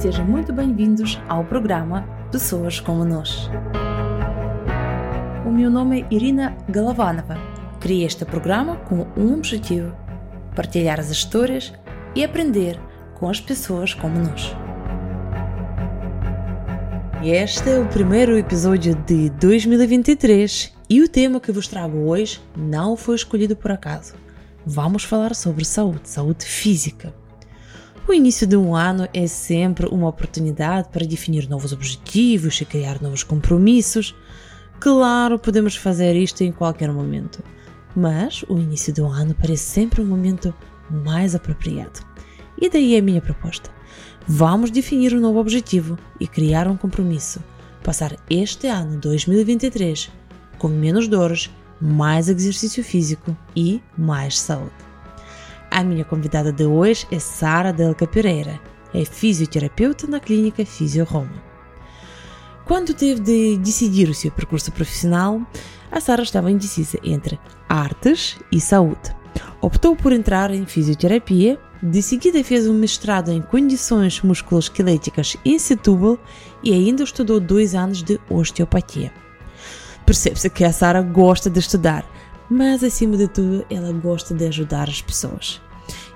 Sejam muito bem-vindos ao programa Pessoas como Nós. O meu nome é Irina Galovanova. Criei este programa com um objetivo: partilhar as histórias e aprender com as pessoas como nós. Este é o primeiro episódio de 2023 e o tema que vos trago hoje não foi escolhido por acaso. Vamos falar sobre saúde, saúde física. O início de um ano é sempre uma oportunidade para definir novos objetivos e criar novos compromissos. Claro, podemos fazer isto em qualquer momento, mas o início do ano parece sempre um momento mais apropriado. E daí a minha proposta. Vamos definir um novo objetivo e criar um compromisso. Passar este ano 2023 com menos dores, mais exercício físico e mais saúde. A minha convidada de hoje é Sara Delca Pereira, é fisioterapeuta na clínica Fisio Roma. Quando teve de decidir o seu percurso profissional, a Sara estava indecisa entre artes e saúde. Optou por entrar em fisioterapia, de seguida fez um mestrado em condições musculoesqueléticas em Setúbal e ainda estudou dois anos de osteopatia. Percebe-se que a Sara gosta de estudar, mas acima de tudo ela gosta de ajudar as pessoas.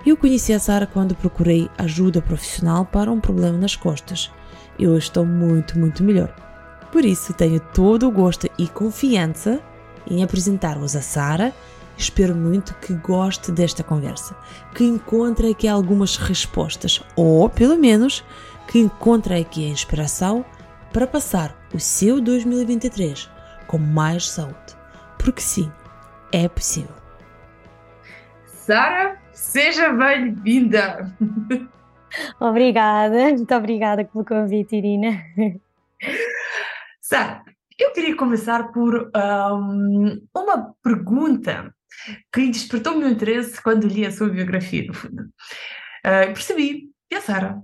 Eu conheci a Sara quando procurei ajuda profissional para um problema nas costas. E hoje estou muito, muito melhor. Por isso tenho todo o gosto e confiança em apresentar-vos a Sara. Espero muito que goste desta conversa, que encontre aqui algumas respostas, ou pelo menos que encontre aqui a inspiração para passar o seu 2023 com mais saúde. Porque sim, é possível. Sara, seja bem-vinda! Obrigada, muito obrigada pelo convite, Irina. Sara, eu queria começar por um, uma pergunta que despertou o meu interesse quando li a sua biografia, no fundo. Uh, percebi que a Sara,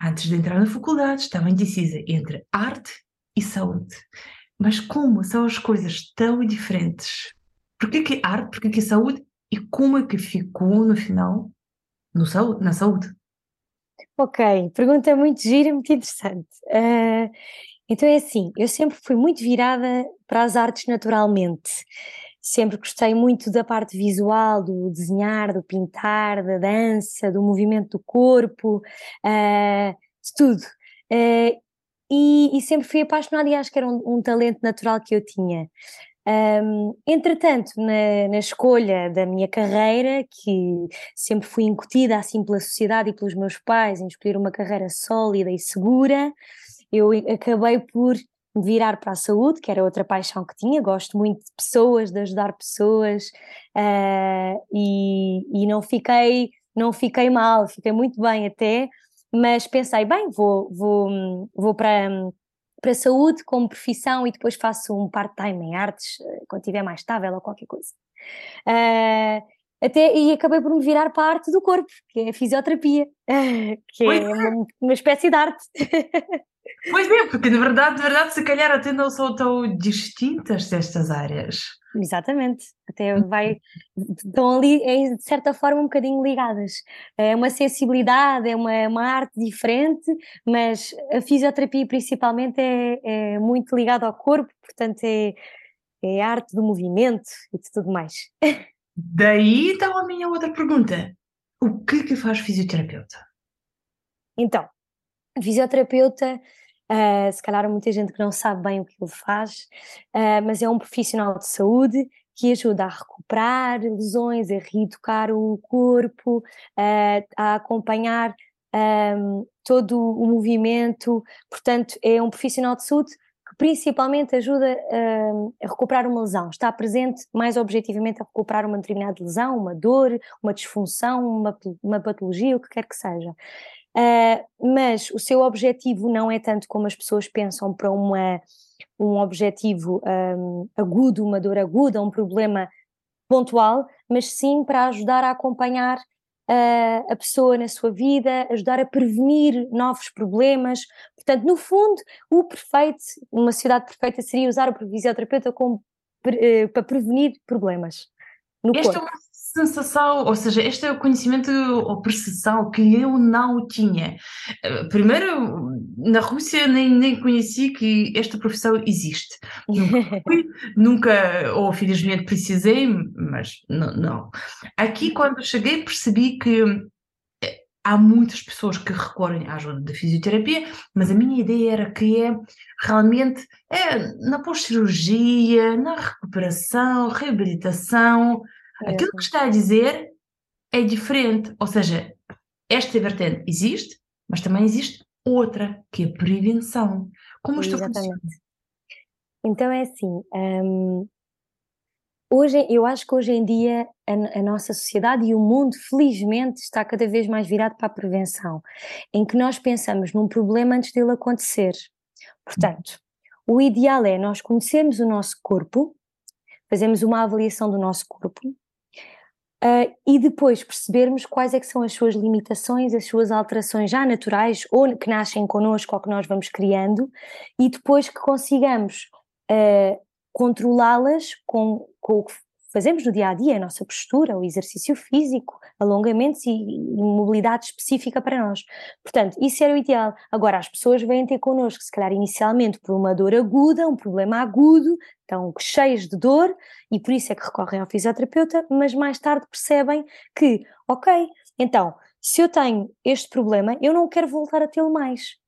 antes de entrar na faculdade, estava indecisa entre arte e saúde. Mas como são as coisas tão diferentes? Por que, arte, por que, que saúde e como é que ficou no final no saúde, na saúde? Ok, pergunta muito gira, muito interessante. Uh, então é assim, eu sempre fui muito virada para as artes naturalmente. Sempre gostei muito da parte visual, do desenhar, do pintar, da dança, do movimento do corpo, uh, de tudo. Uh, e, e, sempre fui apaixonada e acho que era um, um talento natural que eu tinha. Um, entretanto, na, na, escolha da minha carreira, que sempre fui incutida assim pela sociedade e pelos meus pais em escolher uma carreira sólida e segura, eu acabei por me virar para a saúde, que era outra paixão que tinha. Gosto muito de pessoas, de ajudar pessoas uh, e, e não fiquei não fiquei mal, fiquei muito bem até, mas pensei, bem, vou, vou, vou para, para a saúde como profissão e depois faço um part-time em artes eh, quando estiver mais estável ou qualquer coisa. Uh, até, e acabei por me virar para a arte do corpo, que é a fisioterapia, que é, é uma, uma espécie de arte. Pois é, porque de verdade, de verdade, se calhar até não são tão distintas estas áreas. Exatamente, até vai, estão ali, é, de certa forma, um bocadinho ligadas. É uma sensibilidade, é uma, uma arte diferente, mas a fisioterapia principalmente é, é muito ligada ao corpo, portanto é, é arte do movimento e de tudo mais. Daí então a minha outra pergunta: o que que faz fisioterapeuta? Então, fisioterapeuta Uh, se calhar há muita gente que não sabe bem o que ele faz, uh, mas é um profissional de saúde que ajuda a recuperar lesões, a reeducar o corpo, uh, a acompanhar um, todo o movimento. Portanto, é um profissional de saúde que principalmente ajuda a recuperar uma lesão, está presente mais objetivamente a recuperar uma determinada lesão, uma dor, uma disfunção, uma, uma patologia, o que quer que seja. Uh, mas o seu objetivo não é tanto como as pessoas pensam para uma, um objetivo um, agudo, uma dor aguda, um problema pontual, mas sim para ajudar a acompanhar uh, a pessoa na sua vida, ajudar a prevenir novos problemas. Portanto, no fundo, o perfeito, uma sociedade perfeita seria usar o fisioterapeuta como, uh, para prevenir problemas. No Esta corpo. é uma sensação, ou seja, este é o conhecimento ou percepção que eu não tinha. Eh, primeiro, na Rússia nem, nem conheci que esta profissão existe. Nunca fui, nunca, ou felizmente precisei, mas não, não. Aqui, quando cheguei, percebi que eh, há muitas pessoas que recorrem à ajuda da fisioterapia, mas a minha ideia era que é realmente é na pós-cirurgia, na recuperação, reabilitação, Aquilo que está a dizer é diferente, ou seja, esta vertente existe, mas também existe outra, que é a prevenção. Como isto funciona? Então é assim, hum, hoje, eu acho que hoje em dia a, a, nossa sociedade e o mundo, felizmente, está cada vez mais virado para a prevenção, em que nós pensamos num problema antes dele acontecer. Portanto, o ideal é nós conhecermos o nosso corpo, fazemos uma avaliação do nosso corpo, Uh, e depois percebermos quais é que são as suas limitações, as suas alterações já naturais ou que nascem connosco ou que nós vamos criando e depois que consigamos uh, controlá-las com, com fazemos no dia a dia, a nossa postura, o exercício físico, alongamentos e, e, mobilidade específica para nós. Portanto, isso era o ideal. Agora, as pessoas vêm ter connosco, se calhar inicialmente por uma dor aguda, um problema agudo, estão cheias de dor e por isso é que recorrem ao fisioterapeuta, mas mais tarde percebem que, ok, então, se eu tenho este problema, eu não quero voltar a tê-lo mais.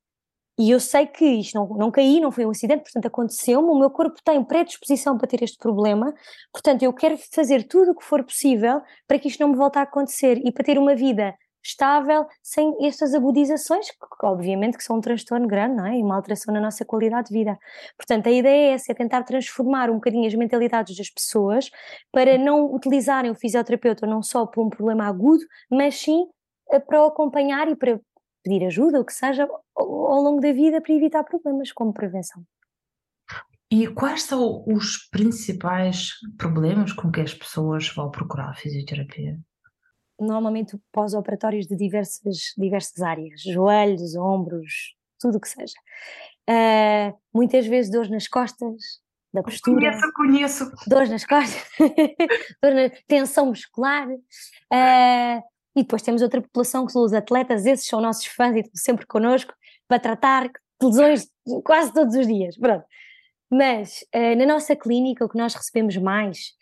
E eu sei que isto não, não caí, não foi um acidente, portanto aconteceu-me, o meu corpo tem predisposição para ter este problema, portanto eu quero fazer tudo o que for possível para que isto não me volte a acontecer e para ter uma vida estável, sem estas agudizações, que obviamente que são um transtorno grande, não é? E uma alteração na nossa qualidade de vida. Portanto, a ideia é essa, é tentar transformar um bocadinho as mentalidades das pessoas para não utilizarem o fisioterapeuta não só por um problema agudo, mas sim eh, para o acompanhar e para pedir ajuda, o que seja, ao longo da vida para evitar problemas como prevenção. E quais são os principais problemas com que as pessoas vão procurar a fisioterapia? Normalmente pós-operatórios de diversas, diversas áreas, joelhos, ombros, tudo o que seja. Uh, muitas vezes dores nas costas, da postura. Conheço, conheço. Dores nas costas, dor na tensão muscular. Uh, e depois temos outra população que são os atletas, esses são nossos fãs e estão sempre connosco para tratar lesões quase todos os dias. Pronto. Mas uh, na nossa clínica, o que nós recebemos mais,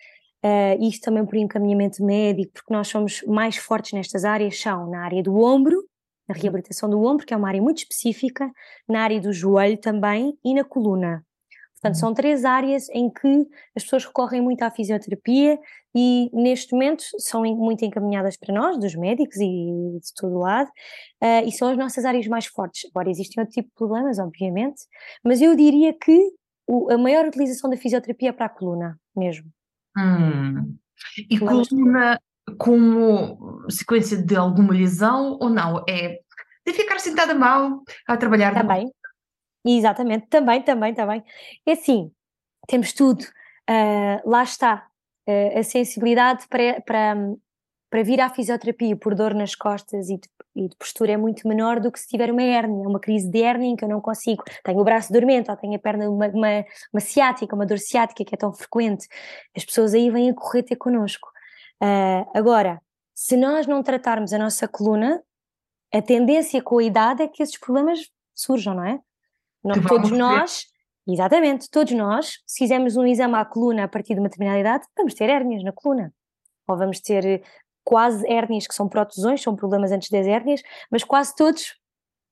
uh, isto também por encaminhamento médico, porque nós somos mais fortes nestas áreas, são na área do ombro, na reabilitação do ombro, que é uma área muito específica, na área do joelho também e na coluna. Portanto, são três áreas em que as pessoas recorrem muito à fisioterapia e neste momento são muito encaminhadas para nós, dos médicos e de todo lado, uh, e são as nossas áreas mais fortes. Agora, existem outro tipo de problemas, obviamente, mas eu diria que o, a maior utilização da fisioterapia é para a coluna mesmo. Hum. E coluna como sequência de alguma lesão ou não? É de ficar sentada mal a trabalhar? Também, Exatamente, também, também, também. É assim, temos tudo. Uh, lá está. Uh, a sensibilidade para, para, vir à fisioterapia por dor nas costas e de, e de, postura é muito menor do que se tiver uma hérnia, uma crise de hérnia em que eu não consigo. Tenho o braço dormente ou tenho a perna, uma, uma, uma ciática, uma dor ciática que é tão frequente. As pessoas aí vêm a correr ter connosco. Uh, agora, se nós não tratarmos a nossa coluna, a tendência com a idade é que esses problemas surjam, não é? Todos nós, exatamente, todos nós, se fizermos um exame à coluna a partir de uma determinada idade, vamos ter hérnias na coluna. Ou vamos ter eh, quase hérnias que são protusões, são problemas antes das hérnias, mas quase todos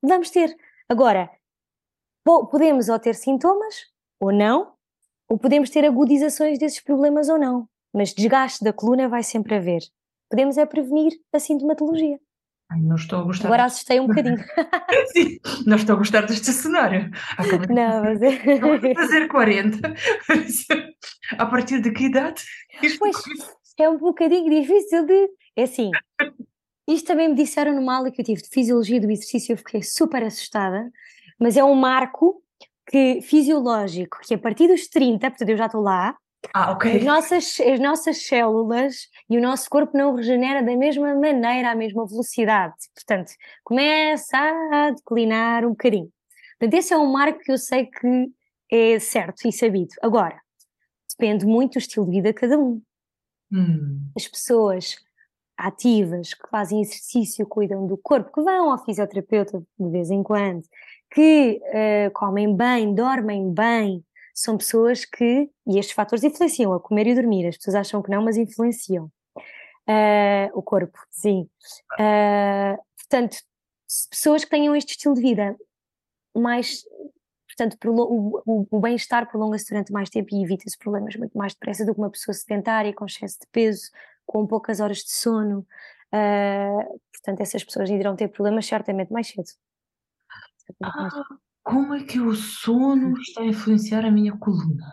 vamos ter. Agora, podemos ou ter sintomas ou não, ou podemos ter agudizações desses problemas ou não, mas desgaste da coluna vai sempre haver. Podemos é prevenir a sintomatologia. Ai, não estou a gostar. Agora assustei um bocadinho. Sim, não estou a gostar deste cenário. Acabei não, mas é. fazer 40. a partir de que idade? Pois, é um bocadinho difícil de. É assim. Isto também me disseram numa aula que eu tive de fisiologia do exercício, eu fiquei super assustada, mas é um marco que, fisiológico, que a partir dos 30, portanto eu já estou lá, ah. As nossas, as nossas células e o nosso corpo não regenera da mesma maneira, à mesma velocidade. Portanto, começa a declinar um bocadinho. Portanto, esse é um marco que eu sei que é certo e sabido. Agora, depende muito do estilo de vida de cada um. Hum. As pessoas ativas, que fazem exercício, cuidam do corpo, que vão ao fisioterapeuta de vez em quando, que uh, comem bem, dormem bem, são pessoas que, e estes fatores influenciam a comer e dormir, as pessoas acham que não, mas influenciam uh, o corpo, sim. Uh, portanto, pessoas que tenham este estilo de vida mais, portanto, o, o, o bem-estar prolonga-se durante mais tempo e evita-se problemas muito mais depressa do que uma pessoa sedentária, com excesso de peso, com poucas horas de sono. Uh, portanto, essas pessoas irão ter problemas certamente mais cedo. Ah, como é que o sono está a influenciar a minha coluna?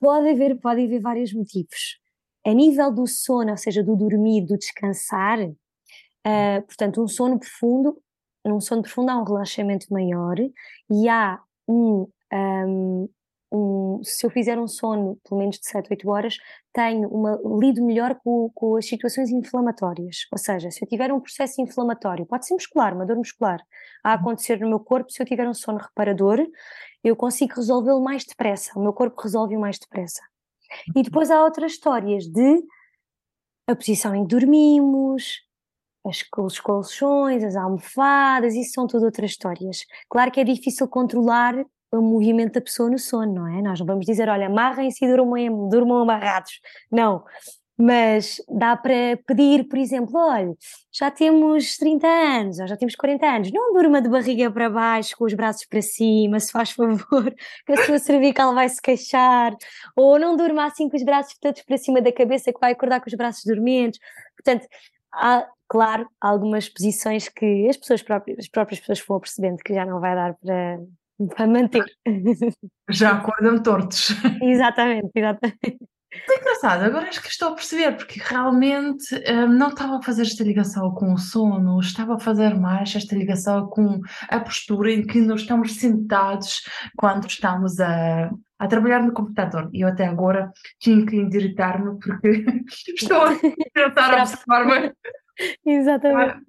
Pode haver, pode haver vários motivos. A nível do sono, ou seja, do dormir, do descansar, uh, portanto, um sono profundo, num sono profundo há um relaxamento maior e há um, um, se eu fizer um sono pelo menos de 7, 8 horas, tenho uma, lido melhor com, com, as situações inflamatórias. Ou seja, se eu tiver um processo inflamatório, pode ser muscular, uma dor muscular, a uhum. acontecer no meu corpo, se eu tiver um sono reparador, eu consigo resolvê-lo mais depressa, o meu corpo resolve-o mais depressa. E uhum. depois há outras histórias de a posição em que dormimos, as, os colchões, as almofadas, isso são tudo outras histórias. Claro que é difícil controlar o movimento da pessoa no sono, não é? Nós não vamos dizer, olha, amarrem-se e durmam, durmam amarrados. Não. Mas dá para pedir, por exemplo, olha, já temos 30 anos, ou já temos 40 anos, não durma de barriga para baixo, com os braços para cima, se faz favor, que a sua cervical vai se queixar, ou não durma assim com os braços todos para cima da cabeça, que vai acordar com os braços dormentes. Portanto, há, claro, algumas posições que as pessoas próprias, as próprias pessoas vão percebendo que já não vai dar para, para manter. Já acordam tortos. Exatamente, exatamente. É engraçado, agora acho que estou a perceber, porque realmente um, não estava a fazer esta ligação com o sono, estava a fazer mais esta ligação com a postura em que nós estamos sentados quando estamos a, a trabalhar no computador. E eu até agora tinha que endireitar-me porque estou a tentar observar-me. Exatamente.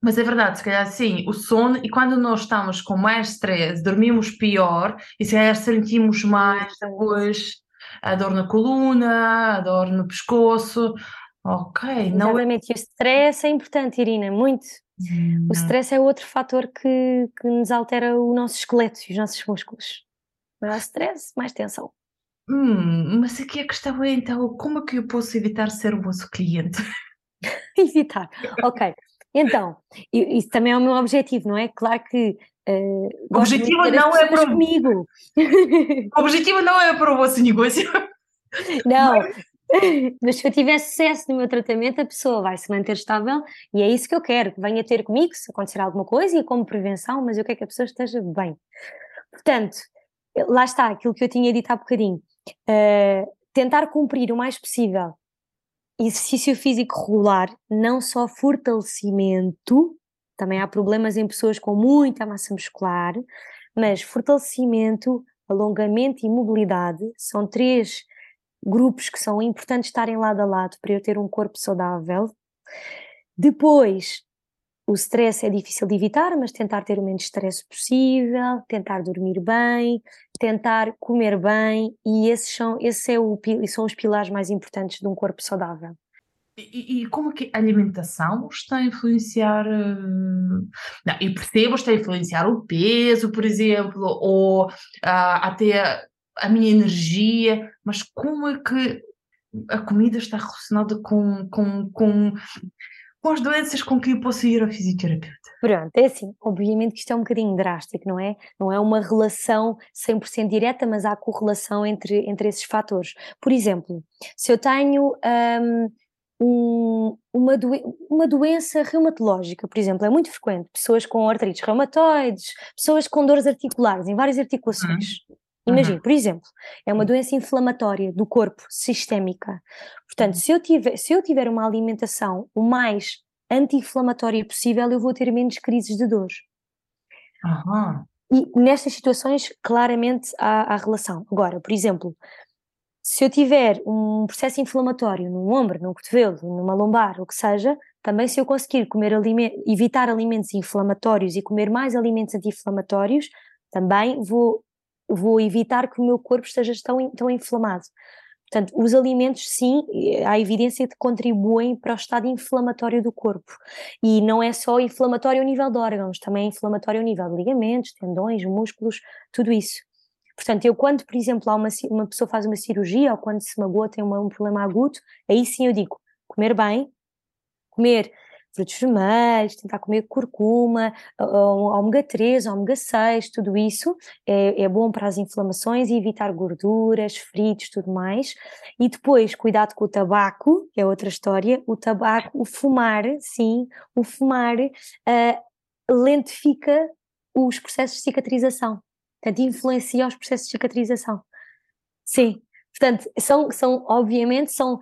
Mas é verdade, se calhar sim, o sono, e quando nós estamos com mais stress, dormimos pior e se calhar sentimos mais depois a dor na coluna, a dor no pescoço. Ok, não. É Exatamente, e o stress é importante, Irina, muito. Hum. O stress é outro fator que, que nos altera o nosso esqueleto e os nossos músculos. Mais stress, mais tensão. Hum, mas aqui a questão é então, como é que eu posso evitar ser o vosso cliente? evitar, ok. Então, isso também é o meu objetivo, não é? Claro que uh, o objetivo não é para comigo. O objetivo não é para o vosso negócio. Não, mas se eu tiver sucesso no meu tratamento, a pessoa vai se manter estável e é isso que eu quero, que venha ter comigo se acontecer alguma coisa e como prevenção, mas eu quero que a pessoa esteja bem. Portanto, lá está aquilo que eu tinha dito há bocadinho. Uh, tentar cumprir o mais possível exercício físico regular, não só fortalecimento, também há problemas em pessoas com muita massa muscular, mas fortalecimento, alongamento e mobilidade são três grupos que são importantes estarem lado a lado para eu ter um corpo saudável. Depois, o stress é difícil de evitar, mas tentar ter o menos stress possível, tentar dormir bem, tentar comer bem, e esses são, esse é são os pilares mais importantes de um corpo saudável. E, e, como que a alimentação está a influenciar? Eh, não, eu percebo, está a influenciar o peso, por exemplo, ou uh, até a, a minha energia, mas como é que a comida está relacionada com, com, com com as doenças com que eu posso ir ao fisioterapeuta? Pronto, é assim, obviamente que isto é um bocadinho drástico, não é? Não é uma relação 100% direta, mas há correlação entre, entre esses fatores. Por exemplo, se eu tenho um, um, uma, doen uma doença reumatológica, por exemplo, é muito frequente, pessoas com artrites reumatoides, pessoas com dores articulares em várias articulações. Uhum. Imagina, uhum. por exemplo, é uma doença inflamatória do corpo, sistémica. Portanto, se eu tiver, se eu tiver uma alimentação o mais anti-inflamatória possível, eu vou ter menos crises de dor. Uhum. E nestas situações, claramente há, há relação. Agora, por exemplo, se eu tiver um processo inflamatório no ombro, no cotovelo, numa lombar, o que seja, também se eu conseguir comer evitar alimentos inflamatórios e comer mais alimentos anti-inflamatórios, também vou vou evitar que o meu corpo esteja tão, tão inflamado. Portanto, os alimentos, sim, há evidência que contribuem para o estado inflamatório do corpo. E não é só inflamatório ao nível de órgãos, também é inflamatório ao nível de ligamentos, tendões, músculos, tudo isso. Portanto, eu quando, por exemplo, uma, uma pessoa faz uma cirurgia ou quando se magoa, tem uma, um problema agudo, aí sim eu digo, comer bem, comer frutos vermelhos, tentar comer curcuma, ômega 3, ômega 6, tudo isso é, é, bom para as inflamações e evitar gorduras, fritos, tudo mais. E depois, cuidado com o tabaco, é outra história, o tabaco, o fumar, sim, o fumar uh, lentifica os processos de cicatrização, portanto, influencia os processos de cicatrização. Sim, portanto, são, são obviamente, são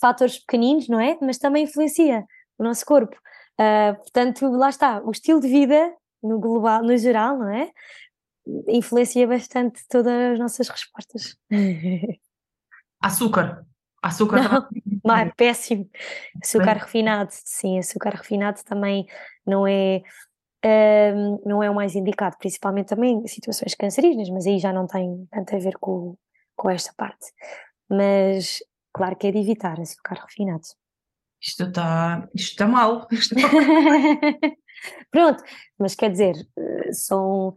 fatores pequeninos, não é? Mas também influencia o nosso corpo. Uh, portanto, lá está, o estilo de vida no global, no geral, não é? Influencia bastante todas as nossas respostas. Açúcar. Açúcar não, não é péssimo. Açúcar Bem. refinado, sim, açúcar refinado também não é um, não é o mais indicado, principalmente também em situações cancerígenas, mas aí já não tem tanto a ver com, com esta parte. Mas claro que é de evitar açúcar refinado isto está isto tá mal. Pronto, mas quer dizer, eh, são,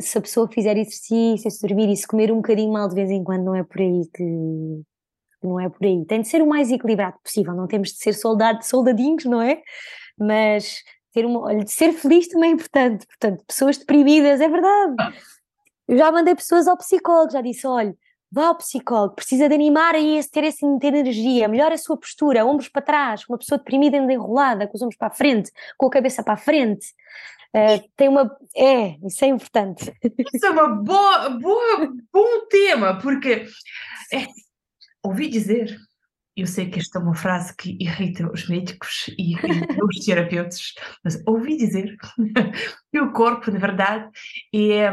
se a pessoa fizer exercício, se dormir e se comer um bocadinho mal de vez em quando, não é por aí que. Não é por aí. Tem de ser o mais equilibrado possível, não temos de ser soldado, soldadinhos, não é? Mas ter uma, olha, ser feliz também é importante. Portanto, pessoas deprimidas, é verdade. Ah. Eu já mandei pessoas ao psicólogo, já disse: olha, Vá ao psicólogo, precisa de animar aí, ter essa energia, melhora a sua postura, ombros para trás, uma pessoa deprimida ainda enrolada, com os ombros para a frente, com a cabeça para a frente. Uh, tem uma. É, isso é importante. Isso é uma boa, boa, bom tema, porque é, ouvi dizer, eu sei que esta é uma frase que irrita os médicos e, os terapeutas, mas ouvi dizer que o corpo, na verdade, é,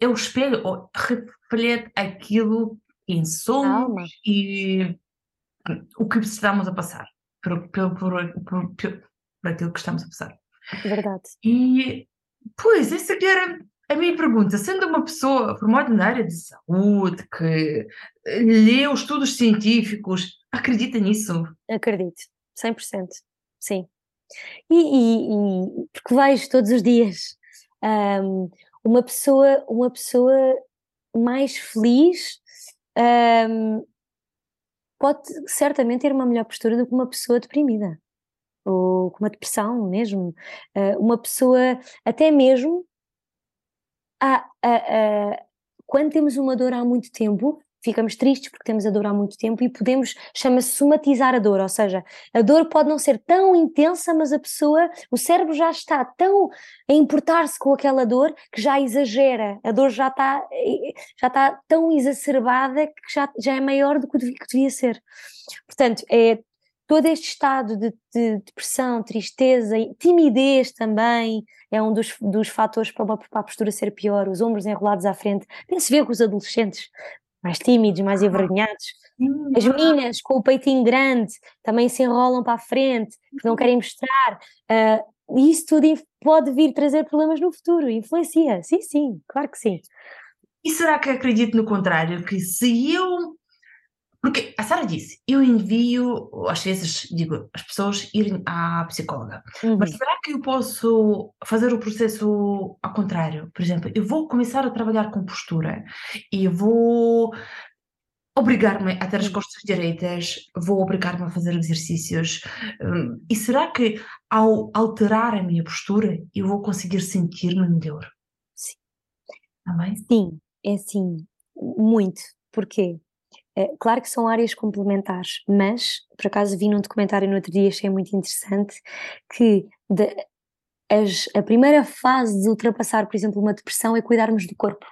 é o espelho, reflete aquilo que somos e o que estamos a passar, por, por, por, por, aquilo que estamos a passar. Verdade. E, pois, essa era a minha pergunta, sendo uma pessoa formada na área de saúde, que leu estudos científicos, acredita nisso? Acredito, 100%, sim. E, e, e porque vejo todos os dias um, uma pessoa, uma pessoa mais feliz um, pode certamente ter uma melhor postura do que uma pessoa deprimida ou com uma depressão mesmo. Uh, uma pessoa, até mesmo, a, a, a, quando temos uma dor há muito tempo, ficamos tristes porque temos a dor há muito tempo e podemos, chama-se somatizar a dor, ou seja, a dor pode não ser tão intensa, mas a pessoa, o cérebro já está tão a importar-se com aquela dor que já exagera, a dor já está, já está tão exacerbada que já, já é maior do que devia ser. Portanto, é todo este estado de, de depressão, tristeza, timidez também é um dos, dos fatores para, para a postura ser pior, os ombros enrolados à frente. Tem-se ver com os adolescentes, mais tímidos, mais envergonhados. As meninas com o peitinho grande também se enrolam para a frente, porque não querem mostrar. Uh, isso tudo pode vir trazer problemas no futuro, influencia. Sim, sim, claro que sim. E será que acredito no contrário? Que se eu porque a Sara disse, eu envio, às vezes, digo, as pessoas irem à psicóloga. Uhum. Mas será que eu posso fazer o processo ao contrário? Por exemplo, eu vou começar a trabalhar com postura e vou obrigar-me a ter as costas direitas, vou obrigar-me a fazer exercícios. Hum, e será que ao alterar a minha postura eu vou conseguir sentir-me melhor? Sim. Também? Sim, é sim, muito. Porquê? É, claro que são áreas complementares, mas por acaso vi num documentário no outro dia, achei muito interessante, que de, as, a primeira fase de ultrapassar, por exemplo, uma depressão é cuidarmos do corpo.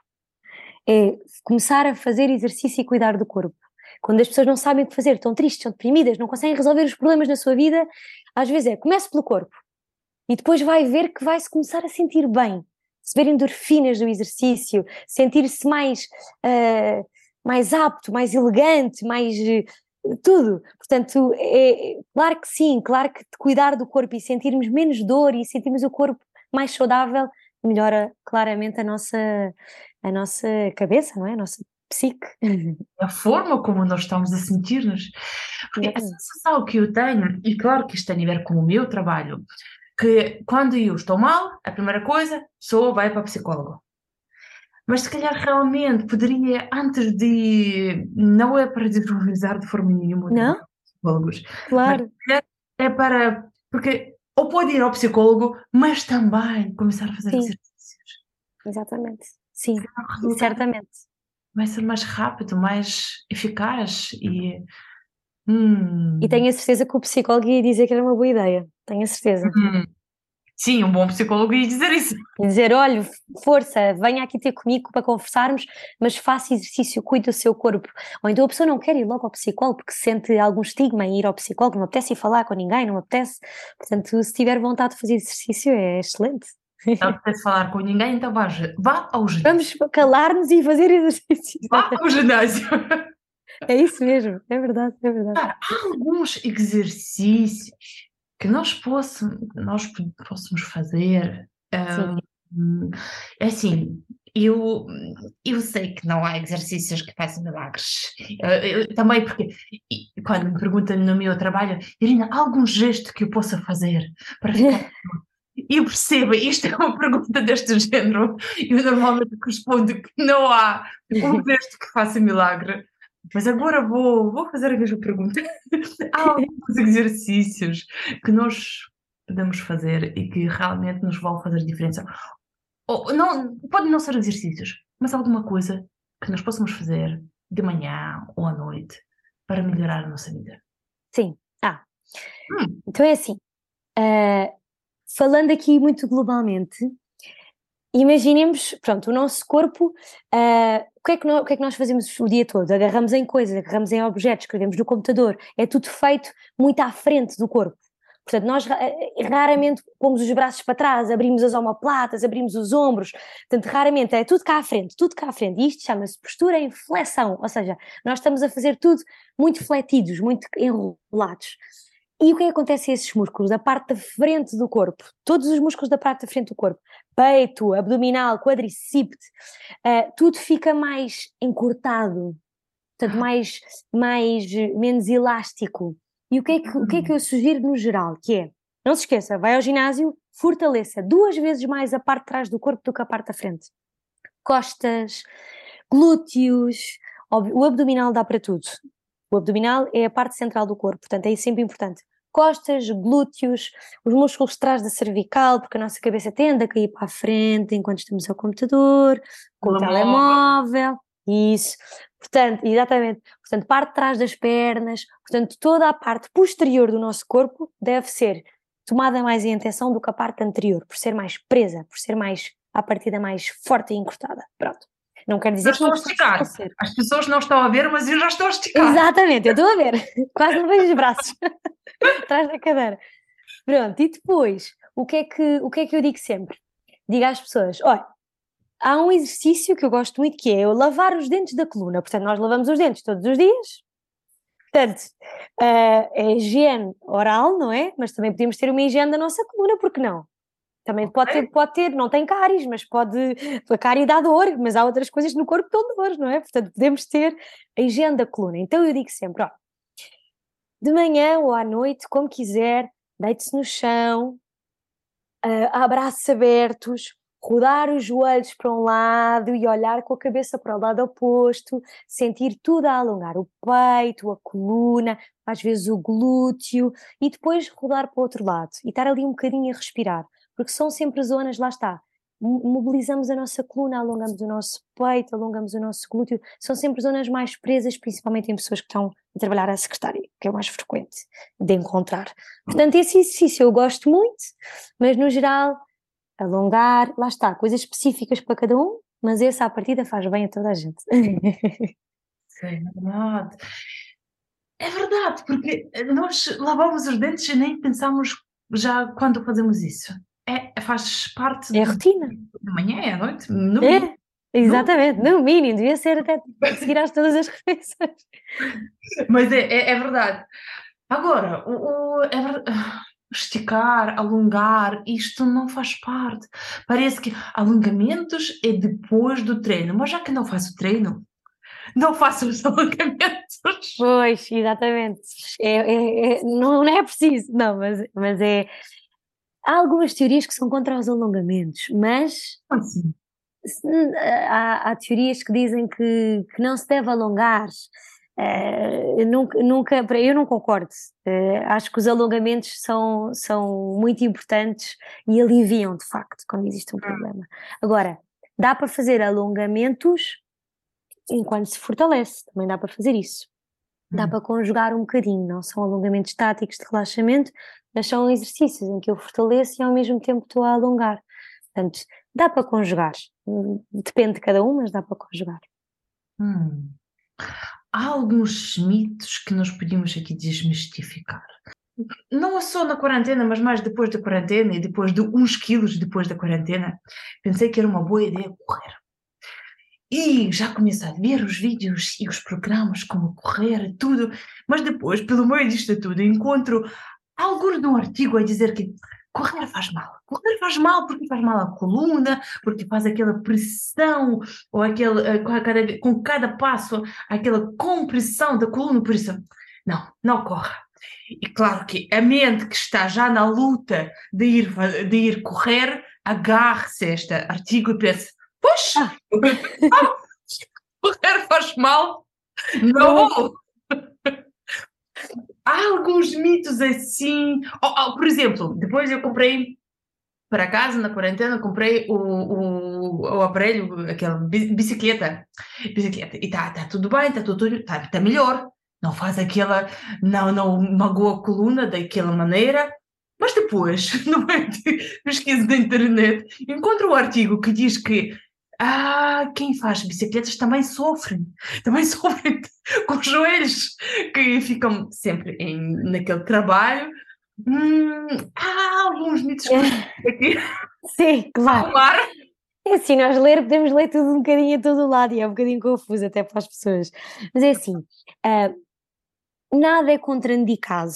É começar a fazer exercício e cuidar do corpo. Quando as pessoas não sabem o que fazer, estão tristes, estão deprimidas, não conseguem resolver os problemas na sua vida, às vezes é comece pelo corpo e depois vai ver que vai se começar a sentir bem, receber endorfinas do exercício, sentir-se mais. Uh, mais apto, mais elegante, mais eh, tudo. Portanto, é, claro que sim, claro que cuidar do corpo e sentirmos menos dor e sentirmos o corpo mais saudável melhora claramente a nossa, a nossa cabeça, não é? A nossa psique. A forma como nós estamos a sentir-nos. Porque a sensação que eu tenho, e claro que isto tem a ver com o meu trabalho, que quando eu estou mal, a primeira coisa, sou vai para o psicólogo. Mas se calhar realmente poderia, antes de. Não é para desvalorizar de forma nenhuma não? psicólogos. Claro. É para. Porque ou pode ir ao psicólogo, mas também começar a fazer Sim. exercícios. Exatamente. Sim, certamente. Vai ser mais rápido, mais eficaz e. Hum. E tenho a certeza que o psicólogo ia dizer que era uma boa ideia. Tenho a certeza. Hum. Sim, um bom psicólogo ia dizer isso. E dizer: olha, força, venha aqui ter comigo para conversarmos, mas faça exercício, cuide do seu corpo. Ou então a pessoa não quer ir logo ao psicólogo porque sente algum estigma em ir ao psicólogo, não apetece ir falar com ninguém, não apetece. Portanto, se tiver vontade de fazer exercício, é excelente. Não apetece falar com ninguém, então vá, vá ao ginásio. Vamos calar-nos e fazer exercício. Vá ao ginásio. É isso mesmo, é verdade, é verdade. há alguns exercícios que nós possamos, nós possamos fazer. Um, é assim, eu, eu sei que não há exercícios que fazem milagres. Eu, eu, também porque quando me perguntam no meu trabalho, Irina, há algum gesto que eu possa fazer para ficar eu percebo, isto é uma pergunta deste género, eu normalmente respondo que não há um gesto que faça milagre. Mas agora vou, vou fazer a mesma pergunta. Há alguns exercícios que nós podemos fazer e que realmente nos vão fazer diferença. Ou, não, pode não ser exercícios, mas alguma coisa que nós possamos fazer de manhã ou à noite para melhorar a nossa vida. Sim. Ah, hum. então é assim. Uh, falando aqui muito globalmente, imaginemos, pronto, o nosso corpo, uh, o, que é que nós, o que é que nós fazemos o dia todo? Agarramos em coisas, agarramos em objetos, escrevemos no computador, é tudo feito muito à frente do corpo. Portanto, nós eh, raramente pomos os braços para trás, abrimos as omoplatas, abrimos os ombros, portanto, raramente é tudo cá à frente, tudo cá à frente. E isto chama-se postura em flexão, ou seja, nós estamos a fazer tudo muito fletidos, muito enrolados. E o que, é que acontece a esses músculos? A parte da frente do corpo, todos os músculos da parte da frente do corpo, peito, abdominal, quadricípede, uh, tudo fica mais encurtado, portanto, mais, mais, menos elástico. E o que, é que, o que é que eu sugiro no geral? Que é, não se esqueça, vai ao ginásio, fortaleça duas vezes mais a parte de trás do corpo do que a parte da frente. Costas, glúteos, o abdominal dá para tudo. O abdominal é a parte central do corpo, portanto é sempre importante costas, glúteos, os músculos de trás da cervical, porque a nossa cabeça tende a cair para a frente enquanto estamos ao computador, com o telemóvel, isso. Portanto, exatamente, portanto, parte de trás das pernas, portanto, toda a parte posterior do nosso corpo deve ser tomada mais em atenção do que a parte anterior, por ser mais presa, por ser mais, à partida, mais forte e encurtada. Pronto. Não quer dizer que estou a esticar. As pessoas não estão a ver, mas eu já estou a esticar. Exatamente, eu estou a ver. Quase não vejo os braços atrás da cadeira. Pronto, e depois, o que, é que, o que é que eu digo sempre? Digo às pessoas: olha, há um exercício que eu gosto muito que é eu lavar os dentes da coluna. Portanto, nós lavamos os dentes todos os dias. Portanto, uh, é higiene oral, não é? Mas também podemos ter uma higiene da nossa coluna, porque não? Também pode ter, pode ter, não tem cáries, mas pode. A cárie dá dor, mas há outras coisas no corpo que dão dor, não é? Portanto, podemos ter a higiene da coluna. Então eu digo sempre: ó, de manhã ou à noite, como quiser, deite-se no chão, uh, abraços abertos, rodar os joelhos para um lado e olhar com a cabeça para o lado oposto, sentir tudo a alongar, o peito, a coluna, às vezes o glúteo, e depois rodar para o outro lado e estar ali um bocadinho a respirar porque são sempre zonas, lá está, mobilizamos a nossa coluna, alongamos o nosso peito, alongamos o nosso glúteo, são sempre zonas mais presas, principalmente em pessoas que estão a trabalhar a secretária, que é o mais frequente de encontrar. Portanto, esse exercício eu gosto muito, mas no geral, alongar, lá está, coisas específicas para cada um, mas esse à partida faz bem a toda a gente. É verdade. É verdade, porque nós lavamos os dentes e nem pensamos já quando fazemos isso. É, faz parte. É rotina. De manhã, é à noite. No é, exatamente, no... no mínimo, devia ser até seguir às todas as refeições. Mas é, é, é, verdade. Agora, o, o é verdade, esticar, alongar, isto não faz parte. Parece que alongamentos é depois do treino, mas já que não faço treino, não façam os alongamentos. Pois, exatamente. É, é, é, não, não é preciso, não, mas, mas é. Há algumas teorias que são contra os alongamentos, mas Assim. há, há teorias que dizem que, que não se deve alongar. Uh, nunca, nunca, eu não concordo. Uh, acho que os alongamentos são, são muito importantes e aliviam de facto quando existe um problema. Agora, dá para fazer alongamentos enquanto se fortalece, também dá para fazer isso. Dá Hum. para conjugar um bocadinho, não são alongamentos estáticos de relaxamento, mas são exercícios em que eu fortaleço e ao mesmo tempo estou a alongar. Portanto, dá para conjugar. Hum, Depende de cada um, mas dá para conjugar. Hum. Há alguns mitos que nós podíamos aqui desmistificar. Não só na quarentena, mas mais depois da quarentena e depois de uns quilos depois da quarentena, pensei que era uma boa ideia correr. E já comecei a ver os vídeos e os programas como correr, tudo, mas depois, pelo meio disto tudo, encontro alguns de um artigo a dizer que correr faz mal. Correr faz mal porque faz mal à coluna, porque faz aquela pressão, ou aquele, eh, com, cada, com cada passo, aquela compressão da coluna, por isso, não, não corra. E claro que a mente que está já na luta de ir, de ir correr, agarre-se a este artigo e pensa, poxa, correr faz mal, não vou. Há alguns mitos assim. Oh, oh, por exemplo, depois eu comprei para casa na quarentena, comprei o, o, o aparelho, aquela bi- bicicleta, bicicleta, e tá, tá tudo bem, tá tudo, tá, tá melhor. Não faz aquela, não, não magoa a coluna daquela maneira. Mas depois, no meio de pesquisa da internet, encontro um artigo que diz que ah, quem faz bicicletas também sofre, também sofre com os joelhos que ficam sempre em, naquele trabalho. Hum, há alguns mitos que aqui Sim, claro. É assim, nós ler, podemos ler tudo um bocadinho a todo lado e é um bocadinho confuso até para as pessoas. Mas é assim, ah, nada é contraindicado.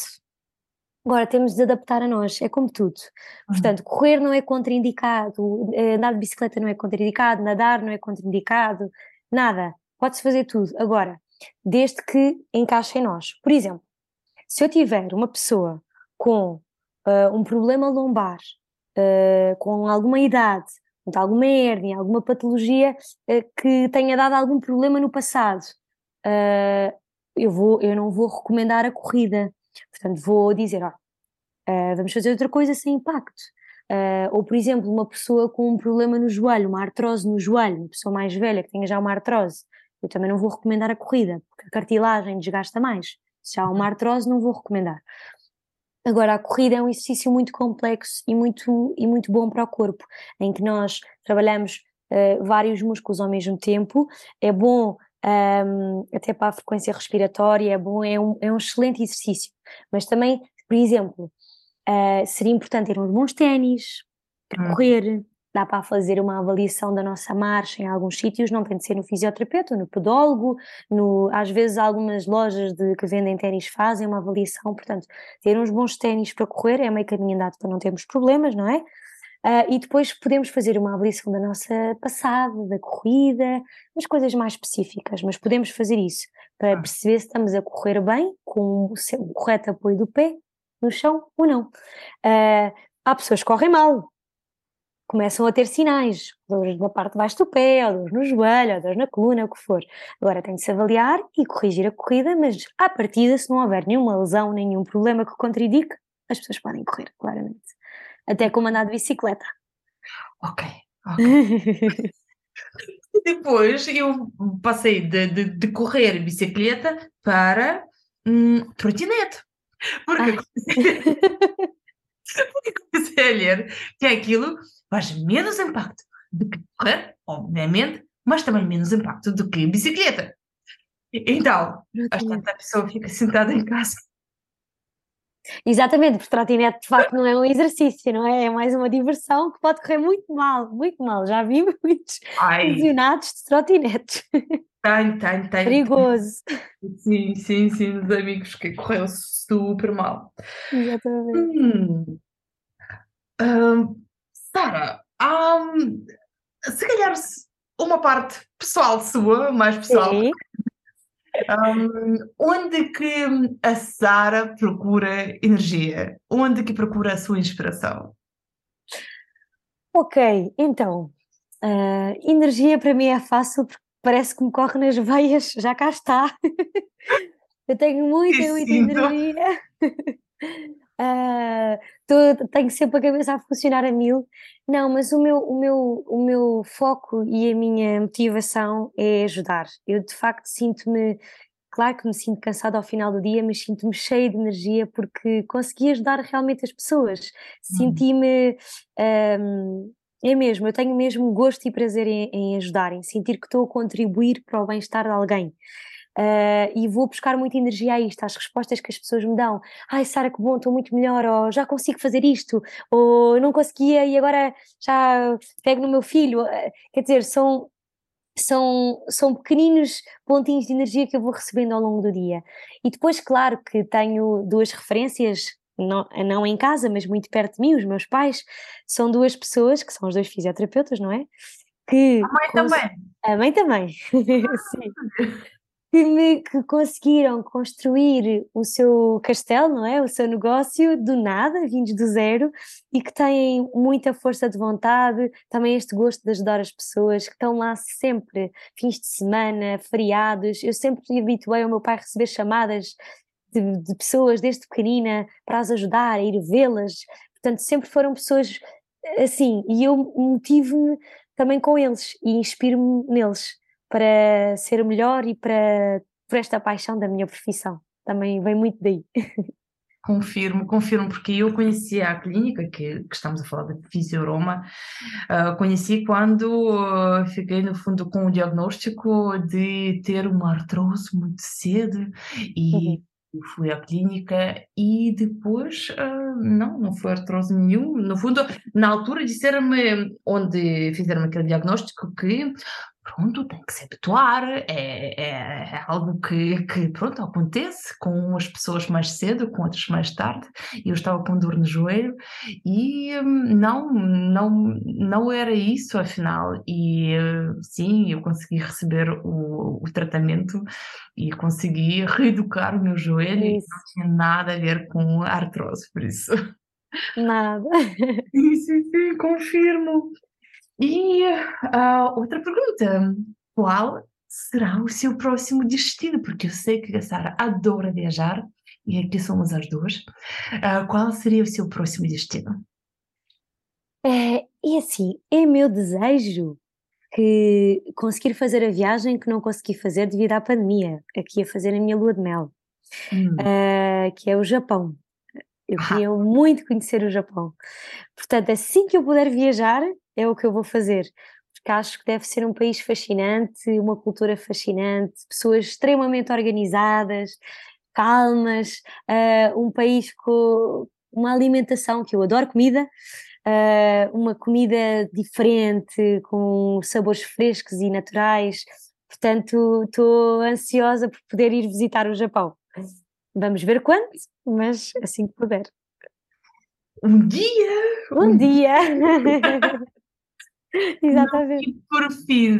Agora temos de adaptar a nós, é como tudo. Portanto, correr não é contraindicado, eh, andar de bicicleta não é contraindicado, nadar não é contraindicado, nada. Pode-se fazer tudo. Agora, desde que encaixe em nós. Por exemplo, se eu tiver uma pessoa com ah, um problema lombar, ah, com alguma idade, portanto, alguma hérnia, alguma patologia ah, que tenha dado algum problema no passado, eu, vou, eu não vou recomendar a corrida. Portanto, vou dizer, ó, ah, vamos fazer outra coisa sem impacto. Ah, ou, por exemplo, uma pessoa com um problema no joelho, uma artrose no joelho, uma pessoa mais velha que tenha já uma artrose, eu também não vou recomendar a corrida, porque a cartilagem desgasta mais. Se há uma artrose, não vou recomendar. Agora, a corrida é um exercício muito complexo e muito, e muito bom para o corpo, em que nós trabalhamos eh, vários músculos ao mesmo tempo. É bom ahm, até para a frequência respiratória, é bom, é um, é um excelente exercício. Mas também, por exemplo, eh, seria importante ter uns bons ténis para Hum. correr. Dá para fazer uma avaliação da nossa marcha em alguns sítios, não tem de ser no fisioterapeuta, no podólogo, no, às vezes algumas lojas de, que vendem ténis fazem uma avaliação, portanto, ter uns bons ténis para correr é meio caminho andado para não termos problemas, não é? Ah, e depois podemos fazer uma avaliação da nossa passada, da corrida, umas coisas mais específicas, mas podemos fazer isso para Ah. perceber se estamos a correr bem, com o correto apoio do pé no chão ou não. Ah, há pessoas que correm mal, começam a ter sinais, dores na parte de baixo do pé, ou dores no joelho, ou dores na coluna, o que for. Agora tem de se avaliar e corrigir a corrida, mas à partida, se não houver nenhuma lesão, nenhum problema que contraindique, as pessoas podem correr, claramente. Até como andar de bicicleta. Ok, ok. Depois eu passei de, de, de correr bicicleta para hum, trotinete. Porque, comecei, porque comecei a ler que aquilo faz menos impacto do que correr, obviamente, mas também menos impacto do que bicicleta. Então, a pessoa fica sentada em casa. Exatamente, porque trotinete de facto não é um exercício, não é? É mais uma diversão que pode correr muito mal, muito mal. Já vi muitos Ai, lesionados de trotinetes. tenho, tenho, tenho. Perigoso. Sim, sim, sim, dos amigos que correu super mal. Exatamente. Hum. Hum, Sara, hum, se calhar uma parte pessoal sua, mais pessoal, Sim. Um, onde que a Sara procura energia? Onde que procura a sua inspiração? Ok, então, uh, energia para mim é fácil porque parece que me corre nas veias, já cá está. Eu tenho muita, muita energia. Uh, tô, tenho sempre a cabeça a funcionar a mil. Não, mas o meu, o, meu, o meu foco e a minha motivação é ajudar. Eu de facto sinto-me, claro que me sinto cansada ao final do dia, mas sinto-me cheia de energia porque consegui ajudar realmente as pessoas. Hum. Senti-me. Um, é mesmo, eu tenho mesmo gosto e prazer em, em ajudar, em sentir que estou a contribuir para o bem-estar de alguém. Uh, e vou buscar muita energia a isto, às respostas que as pessoas me dão. Ai, Sara, que bom, estou muito melhor, ou já consigo fazer isto, ou não conseguia e agora já pego no meu filho. Uh, quer dizer, são, são, são pequeninos pontinhos de energia que eu vou recebendo ao longo do dia. E depois, claro, que tenho duas referências. Não, não em casa, mas muito perto de mim, os meus pais são duas pessoas que são os dois fisioterapeutas, não é? Que a mãe também. A mãe também, sim que, me, que conseguiram construir o seu castelo, não é? O seu negócio do nada, vindos do zero, e que têm muita força de vontade, também este gosto de ajudar as pessoas, que estão lá sempre, fins de semana, feriados. Eu sempre habituei o meu pai a receber chamadas de, de pessoas desde pequenina para as ajudar, a ir vê-las. Portanto, sempre foram pessoas assim, e eu motivo-me também com eles e inspiro-me neles para ser melhor e para por esta paixão da minha profissão. Também vem muito daí. Confirmo, confirmo, porque eu conheci a clínica, que, que estamos a falar de Fisioroma, uh, conheci quando uh, fiquei, no fundo, com o diagnóstico de ter uma artrose muito cedo e uhum. fui à clínica e depois, uh, não, não foi artrose nenhum. No fundo, na altura disseram-me, onde fizeram aquele diagnóstico, que pronto, tem que se habituar, é, é, é, algo que, que, pronto, acontece com as pessoas mais cedo, com outras mais tarde, e eu estava com dor no joelho, e hum, não, não, não era isso afinal, e sim, eu consegui receber o, o tratamento e consegui reeducar o meu joelho, isso. e não tinha nada a ver com artrose, por isso. Nada. Sim, sim, sim, confirmo. E uh, outra pergunta: qual será o seu próximo destino? Porque eu sei que a Sara adora viajar e aqui somos as duas. Uh, qual seria o seu próximo destino? É, e assim, é meu desejo que conseguir fazer a viagem que não consegui fazer devido à pandemia, aqui a fazer a minha lua de mel, hum. uh, que é o Japão. Eu ah. queria muito conhecer o Japão. Portanto, assim que eu puder viajar, é o que eu vou fazer. Porque acho que deve ser um país fascinante, uma cultura fascinante, pessoas extremamente organizadas, calmas, uh, um país com uma alimentação que eu adoro comida, uh, uma comida diferente, com sabores frescos e naturais. Portanto, estou ansiosa por poder ir visitar o Japão. Vamos ver quando, mas assim que puder. Um dia! Um dia! Exatamente. E por fim,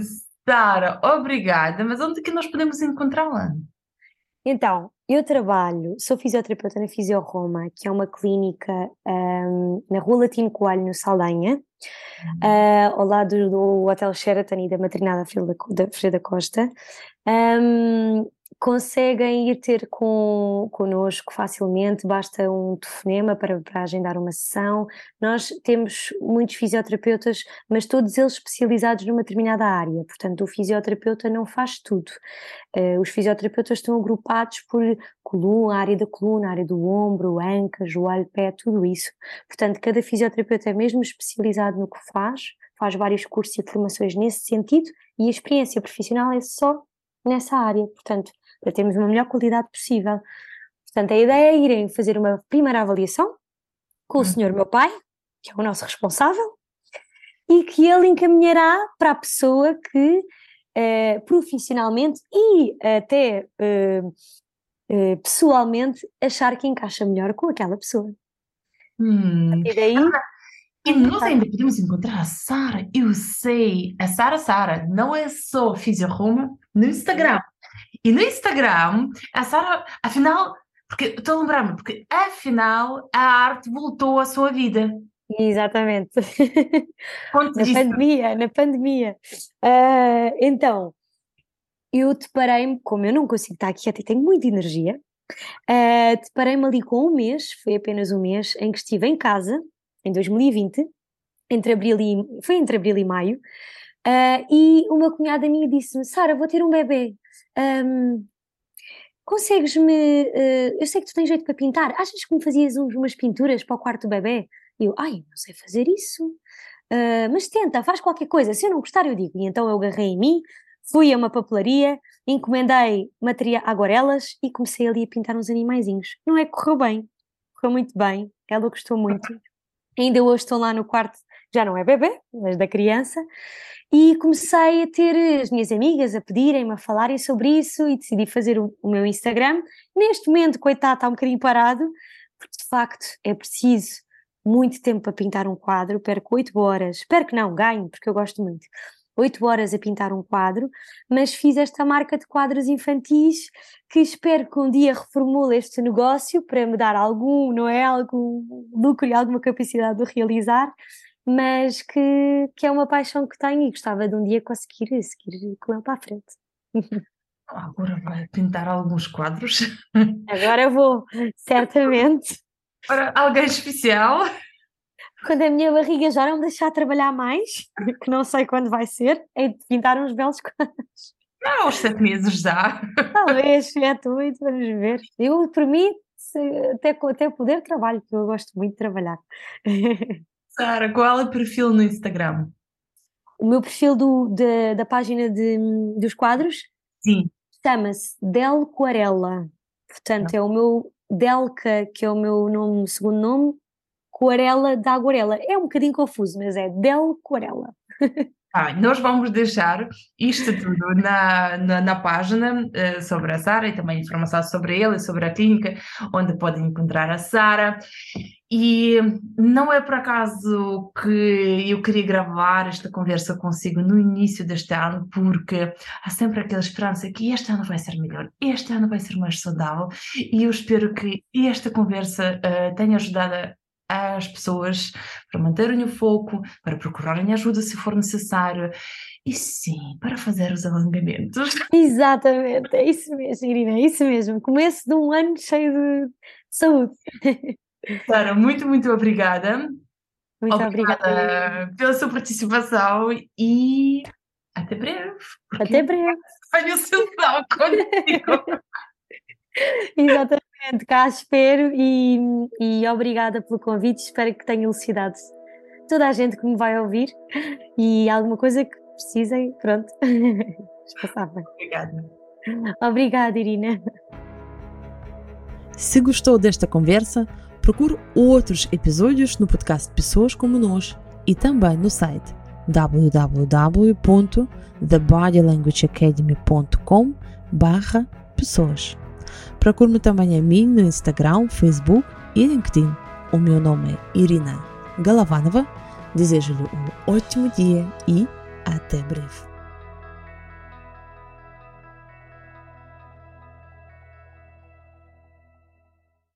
Sara, obrigada, mas onde é que nós podemos encontrá-la? Então, eu trabalho, sou fisioterapeuta na Fisio Roma, que é uma clínica um, na Rua Latino Coelho, no Saldanha, uhum. uh, ao lado do Hotel Sheraton e da Maternada Freire da Costa. Um, conseguem ir ter com, connosco facilmente, basta um telefonema para, para agendar uma sessão. Nós temos muitos fisioterapeutas, mas todos eles especializados numa determinada área, portanto, o fisioterapeuta não faz tudo. Uh, os fisioterapeutas estão agrupados por coluna, área da coluna, área do ombro, anca, joelho, pé, tudo isso. Portanto, cada fisioterapeuta é mesmo especializado no que faz, faz vários cursos e formações nesse sentido e a experiência profissional é só nessa área. Portanto, para termos uma melhor qualidade possível. Portanto, a ideia é irem fazer uma primeira avaliação com o hum. senhor meu pai, que é o nosso responsável, e que ele encaminhará para a pessoa que eh, profissionalmente e até eh, eh, pessoalmente achar que encaixa melhor com aquela pessoa. Hum. E daí. Ah, e nós ainda podemos encontrar a Sara. Eu sei, a Sara Sara não é só Fisioroma no Instagram. E no Instagram, a Sara, afinal, porque estou a lembrar-me, porque afinal a arte voltou à sua vida. Exatamente. na pandemia, na pandemia. Uh, então, eu deparei-me, como eu não consigo estar aqui até tenho muita energia, uh, deparei-me ali com um mês, foi apenas um mês, em que estive em casa, em 2020, entre abril e, foi entre abril e maio, uh, e uma cunhada minha disse-me, Sara, vou ter um bebê, um, consegues-me, uh, eu sei que tu tens jeito para pintar, achas que me fazias umas pinturas para o quarto do bebê? E eu, ai, não sei fazer isso, uh, mas tenta, faz qualquer coisa, se eu não gostar eu digo. E então eu agarrei em mim, fui a uma papelaria, encomendei material, aguarelas e comecei ali a pintar uns animaizinhos. Não é que correu bem, correu muito bem, ela gostou muito. Ainda hoje estou lá no quarto, já não é bebê, mas da criança, e comecei a ter as minhas amigas a pedirem-me, a falarem sobre isso e decidi fazer o, o meu Instagram. Neste momento, coitado, está um bocadinho parado, porque de facto é preciso muito tempo para pintar um quadro, perco 8 horas, espero que não, ganho, porque eu gosto muito. 8 horas a pintar um quadro, mas fiz esta marca de quadros infantis que espero que um dia reformule este negócio para me dar algum, não é? Algum lucro e alguma capacidade de realizar, mas que, que é uma paixão que tenho e gostava de um dia conseguir seguir com ele para a frente. Agora vai pintar alguns quadros. Agora vou, certamente. Para alguém especial? Quando a minha barriga já não me deixar trabalhar mais, que não sei quando vai ser, é de pintar uns belos quadros. Não, aos sete meses já. Talvez, sete, oito, vamos ver. Eu, por mim, até, até poder trabalho, porque eu gosto muito de trabalhar. Sara, qual é o perfil no Instagram? O meu perfil do, de, da página de, dos quadros? Sim. Chama-se Delquarela. Portanto, Não. é o meu Delca, que é o meu nome, segundo nome, Quarela da Aguarela. É um bocadinho confuso, mas é Delquarela. Ah, nós vamos deixar isto tudo na, na, na página uh, sobre a Sara e também informação sobre ele, sobre a clínica, onde podem encontrar a Sara. E não é por acaso que eu queria gravar esta conversa consigo no início deste ano, porque há sempre aquela esperança que este ano vai ser melhor, este ano vai ser mais saudável, e eu espero que esta conversa uh, tenha ajudado as pessoas para manterem o foco, para procurarem ajuda se for necessário e sim, para fazer os alongamentos. Exatamente, é isso mesmo, Irina, é isso mesmo. Começo de um ano cheio de saúde. Sara, muito, muito obrigada. Muito obrigada, obrigada pela sua participação e até breve. Até breve. Olha o seu contigo. Exatamente, cá espero e, e obrigada pelo convite. Espero que tenha elucidado toda a gente que me vai ouvir e alguma coisa que precisem, pronto. Obrigada. Obrigada, Irina. Se gostou desta conversa, procure outros episódios no podcast Pessoas como Nós e também no site www.thebodylanguageacademy.com barra pessoas. Procure-me também a mim no Instagram, Facebook e LinkedIn. O meu nome é Irina Galavanova. Desejo-lhe um ótimo dia e até breve.